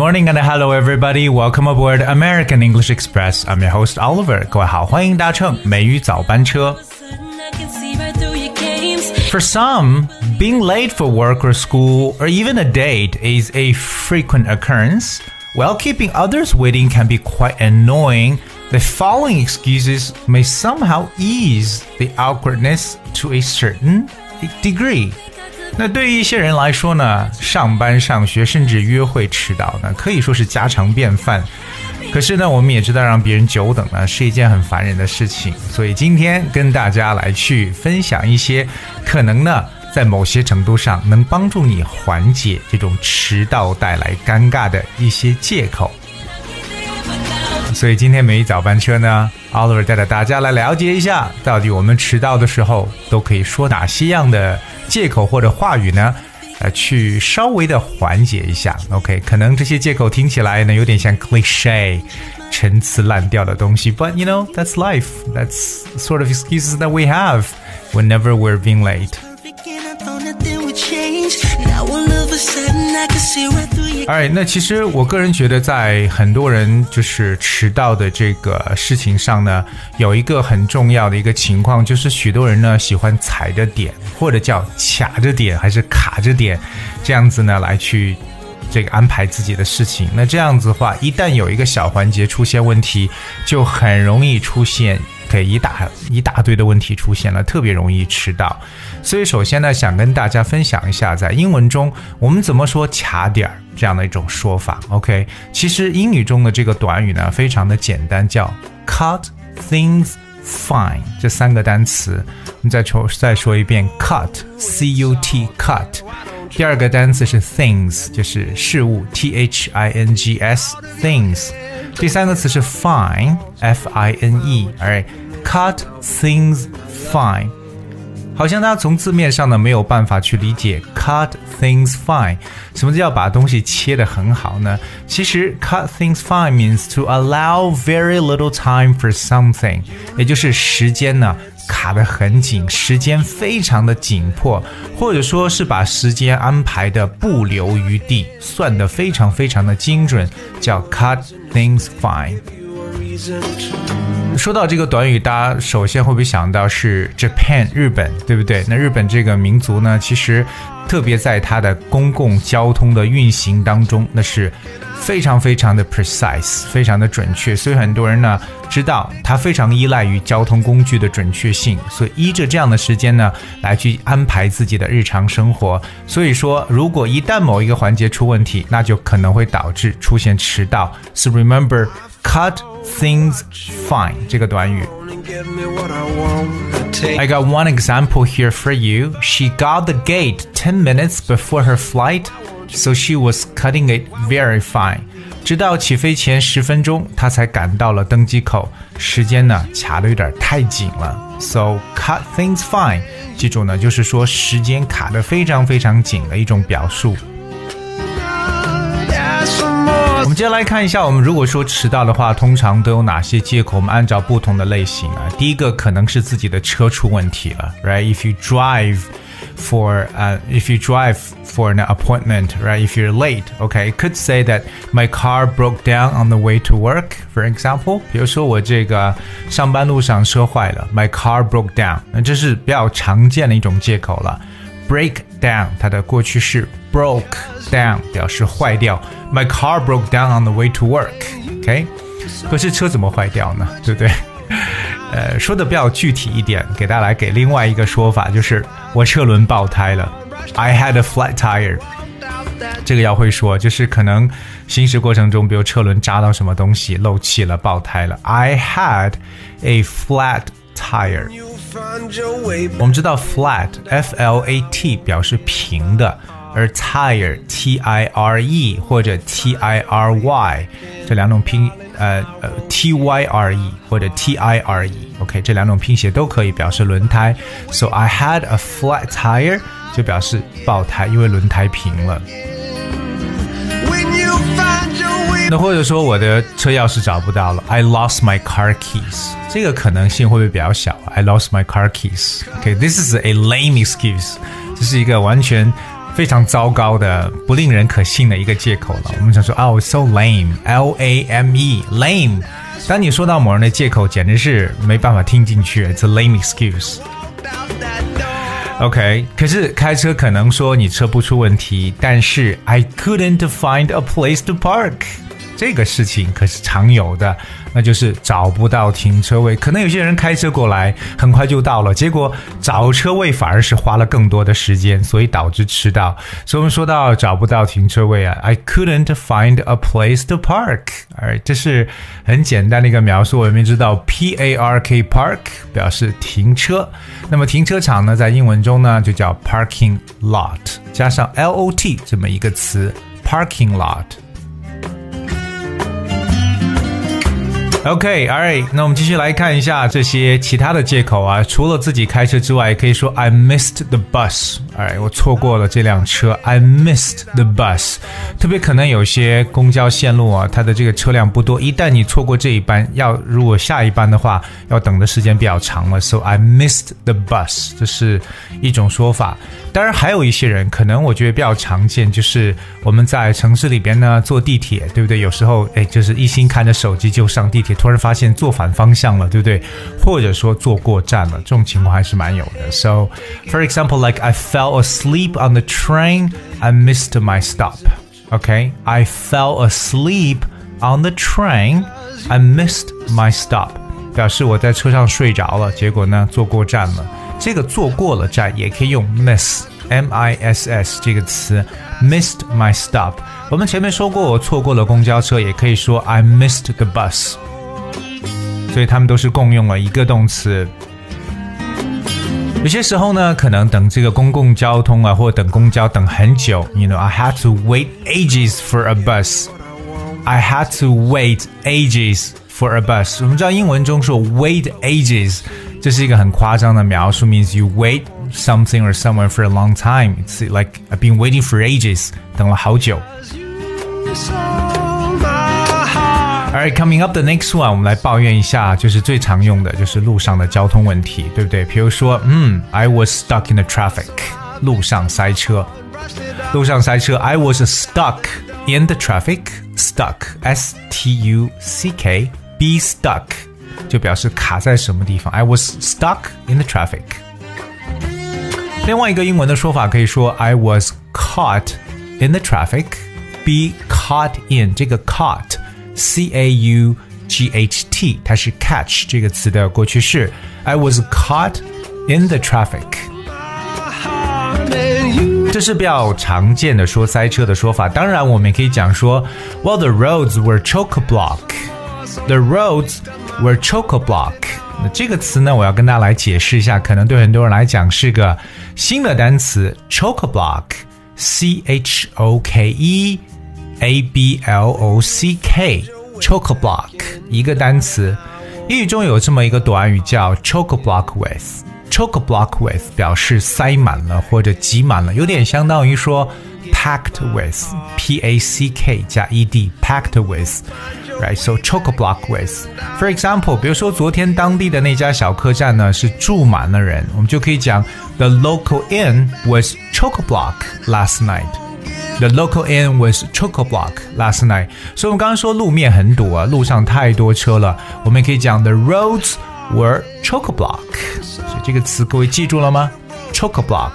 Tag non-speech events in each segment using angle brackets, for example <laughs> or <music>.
morning and hello everybody. Welcome aboard American English Express. I'm your host Oliver. 各位好，欢迎搭乘美语早班车。 Sudden, I can see right through your games. For some, being late for work or school or even a date is a frequent occurrence, while keeping others waiting can be quite annoying. The following excuses may somehow ease the awkwardness to a certain degree. 那对于一些人来说呢，上班、上学甚至约会迟到呢，可以说是家常便饭。可是呢，我们也知道让别人久等呢是一件很烦人的事情，所以今天跟大家来去分享一些可能呢，在某些程度上能帮助你缓解这种迟到带来尴尬的一些借口。所以今天每一早班车呢，Oliver 带着大家来了解一下，到底我们迟到的时候都可以说哪些样的借口或者话语呢？呃，去稍微的缓解一下。OK，可能这些借口听起来呢有点像 cliche，陈词滥调的东西，but you know that's life. That's sort of excuses that we have whenever we're being late. 哎，那其实我个人觉得，在很多人就是迟到的这个事情上呢，有一个很重要的一个情况，就是许多人呢喜欢踩着点，或者叫卡着点，还是卡着点，这样子呢来去这个安排自己的事情。那这样子的话，一旦有一个小环节出现问题，就很容易出现。给一大一大堆的问题出现了，特别容易迟到。所以首先呢，想跟大家分享一下，在英文中我们怎么说卡点儿这样的一种说法。OK，其实英语中的这个短语呢，非常的简单，叫 cut things fine 这三个单词。我们再说再说一遍，cut，c u t cut。第二个单词是 things，就是事物，t h i n g s things。第三个词是 fine，f i n e，alright，cut things fine。好像大家从字面上呢没有办法去理解 cut things fine，什么叫把东西切得很好呢？其实 cut things fine means to allow very little time for something，也就是时间呢卡得很紧，时间非常的紧迫，或者说是把时间安排的不留余地，算得非常非常的精准，叫 cut things fine。说到这个短语，大家首先会不会想到是 Japan 日本，对不对？那日本这个民族呢，其实特别在它的公共交通的运行当中，那是非常非常的 precise，非常的准确。所以很多人呢知道它非常依赖于交通工具的准确性，所以依着这样的时间呢来去安排自己的日常生活。所以说，如果一旦某一个环节出问题，那就可能会导致出现迟到。So remember. Cut things fine 这个短语。 Give me what I want to take. I got one example here for you. She got the gate 10 minutes before her flight, so she was cutting it very fine. 直到起飞前十分钟，她才赶到了登机口，时间呢卡的有点太紧了。So cut things fine，记住呢，就是说时间卡的非常非常紧的一种表述。 Yeah, some more. 我们接下来看一下，我们如果说迟到的话，通常都有哪些借口？我们按照不同的类型啊，第一个可能是自己的车出问题了，right？If you drive for uh, if you drive for an appointment, right? If you're late, okay, it could say that my car broke down on the way to work, for example. 比如说我这个上班路上车坏了，my car broke down，那这是比较常见的一种借口了。break down，它的过去式 broke down 表示坏掉。My car broke down on the way to work。OK，可是车怎么坏掉呢？对不对？<laughs> 呃，说的比较具体一点，给大家来给另外一个说法，就是我车轮爆胎了。I had a flat tire。这个要会说，就是可能行驶过程中，比如车轮扎到什么东西漏气了，爆胎了。I had a flat tire。You find your way 我们知道 flat f l a t 表示平的，而 tire t i r e 或者 t i r y 这两种拼呃呃 t y r e 或者 t i r e，OK、这两种拼写都可以表示轮胎。So I had a flat tire 就表示爆胎，因为轮胎平了。 那或者说我的车钥匙找不到了，I lost my car keys，这个可能性会不会比较小？I lost my car keys。OK，this、is a lame excuse，这是一个完全非常糟糕的、不令人可信的一个借口了。我们想说，哦、oh,，so lame，L A M E，lame。当你说到某人的借口，简直是没办法听进去，It's a lame excuse。OK，可是开车可能说你车不出问题，但是 I couldn't find a place to park。 这个事情可是常有的，那就是找不到停车位。可能有些人开车过来，很快就到了，结果找车位反而是花了更多的时间，所以导致迟到。所以我们说到找不到停车位啊，I couldn't find a place to park。哎，这是很简单的一个描述。我们知道 P A R K park 表示停车，那么停车场呢，在英文中呢就叫 parking lot，加上 L O T 这么一个词，parking lot。OK，all、right，那我们继续来看一下这些其他的借口啊。除了自己开车之外，可以说 I missed the bus。哎，我错过了这辆车。I missed the bus。特别可能有些公交线路啊，它的这个车辆不多，一旦你错过这一班，要如果下一班的话，要等的时间比较长了。So I missed the bus，这是一种说法。当然，还有一些人可能我觉得比较常见，就是我们在城市里边呢坐地铁，对不对？有时候哎，就是一心看着手机就上地铁，突然发现坐反方向了，对不对？或者说坐过站了，这种情况还是蛮有的。So, for example, like I fell asleep on the train, I missed my stop. Okay, I fell asleep on the train, I missed my stop. 表示我在车上睡着了，结果呢坐过站了。这个坐过了站也可以用 miss m i s s 这个词，missed my stop。我们前面说过，我错过了公交车，也可以说 I missed the bus。所以他们都是共用了一个动词。 有些时候呢，可能等这个公共交通啊，或等公交等很久，you know I had to wait ages for a bus。I had to wait ages for a bus。我们知道英文中说 wait ages。这是一个很夸张的描述，means you wait something or someone for a long time. It's like I've been waiting for ages，等了好久。 Alright, coming up the next one，我们来抱怨一下，就是最常用的就是路上的交通问题，对不对？比如说，嗯，I was stuck in the traffic，路上塞车，路上塞车，I was stuck in the traffic，stuck，S T U C K，be stuck。就表示卡在什么地方。I was stuck in the traffic。另外一个英文的说法可以说 I was caught in the traffic。Be caught in 这个 caught C A U G H T 它是 catch 这个词的过去式。I was caught in the traffic。这是比较常见的说塞车的说法。当然，我们也可以讲说，Well, the roads were chock block. The roads were chock block。那这个词呢，我要跟大家来解释一下，可能对很多人来讲是个新的单词，chock block，C H O K E A B L O C K，chock block 一个单词。英语中有这么一个短语叫 chock block with。chock block with 表示塞满了或者挤满了，有点相当于说 packed with，P A C K 加 E D，packed with。right? So chock a block with. For example，比如说昨天当地的那家小客栈呢是住满了人，我们就可以讲 The local inn was chock a block last night. The local inn was chock a block last night. 所以我们刚刚说路面很堵啊，路上太多车了，我们也可以讲 The roads were chock a block. 所以这个词各位记住了吗？chock a block。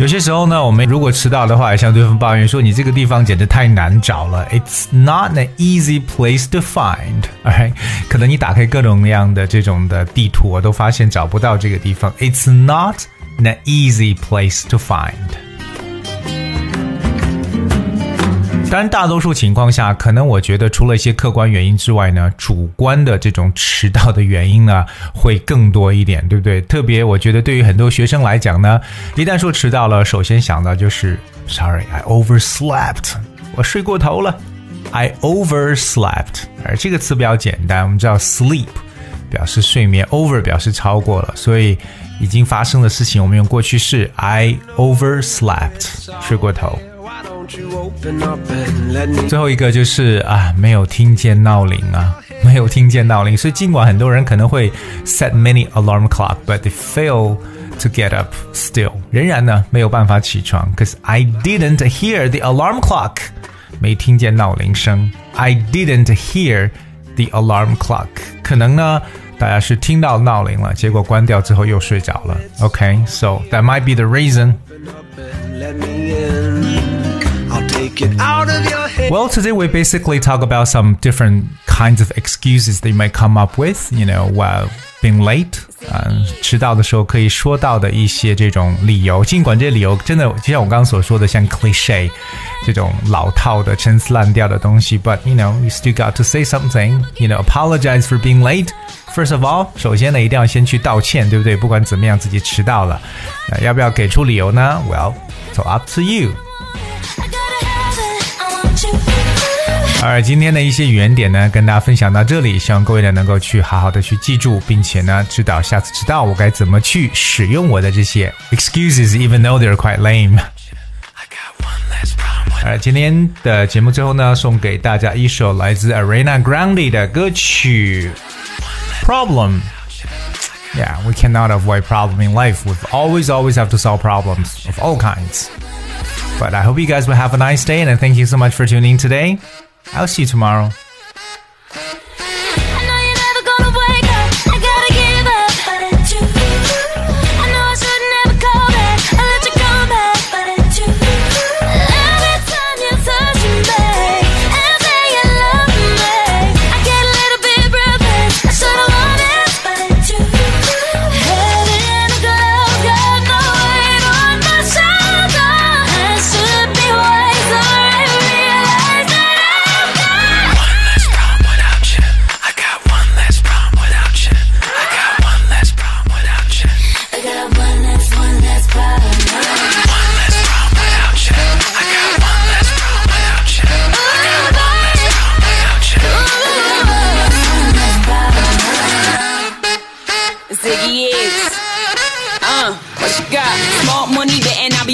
有些时候呢，我们如果迟到的话，向对方抱怨说：“你这个地方简直太难找了，It's not an easy place to find。” OK，可能你打开各种各样的这种的地图，我都发现找不到这个地方。It's not an easy place to find。当然，大多数情况下，可能我觉得除了一些客观原因之外呢，主观的这种迟到的原因呢 <laughs> 会更多一点，对不对？特别我觉得对于很多学生来讲呢，一旦说迟到了，首先想到就是 “Sorry, I overslept”，我睡过头了。I overslept，而这个词比较简单，我们知道 “sleep” 表示睡眠，over 表示超过了，所以已经发生的事情，我们用过去式 “I overslept”，睡过头。 Won't you open up and let me 最后一个就是啊，没有听见闹铃啊，没有听见闹铃。所以尽管很多人可能会 <laughs> set many alarm clock，but they fail to get up still，仍然呢没有办法起床。Cause I didn't hear the alarm clock，没听见闹铃声。I didn't hear the alarm clock，可能呢。大家是听到闹铃了，结果关掉之后又睡着了。OK，so、that might be the reason. up and let me in? I'll take it out of your head. Well, today we basically talk about some different kinds of excuses they might come up with, you know, while being late. 嗯、迟到的时候可以说到的一些这种理由，尽管这些理由真的就像我刚刚所说的，像 cliche 这种老套的、陈词滥调的东西，but you know you still got to say something. You know, apologize for being late. First of all，首先呢，一定要先去道歉，对不对？不管怎么样，自己迟到了，那要不要给出理由呢？Well, so up to you. 而今天的一些语言点呢，跟大家分享到这里，希望各位呢能够去好好的去记住，并且呢知道下次知道我该怎么去使用我的这些 excuses，even though they're quite lame。而今天的节目最后呢，送给大家一首来自 Ariana Grande 的歌曲《Problem》。Yeah, we cannot avoid problems in life. We've always, always have to solve problems of all kinds. But I hope you guys will have a nice day, and thank you so much for tuning in today. I'll see you tomorrow.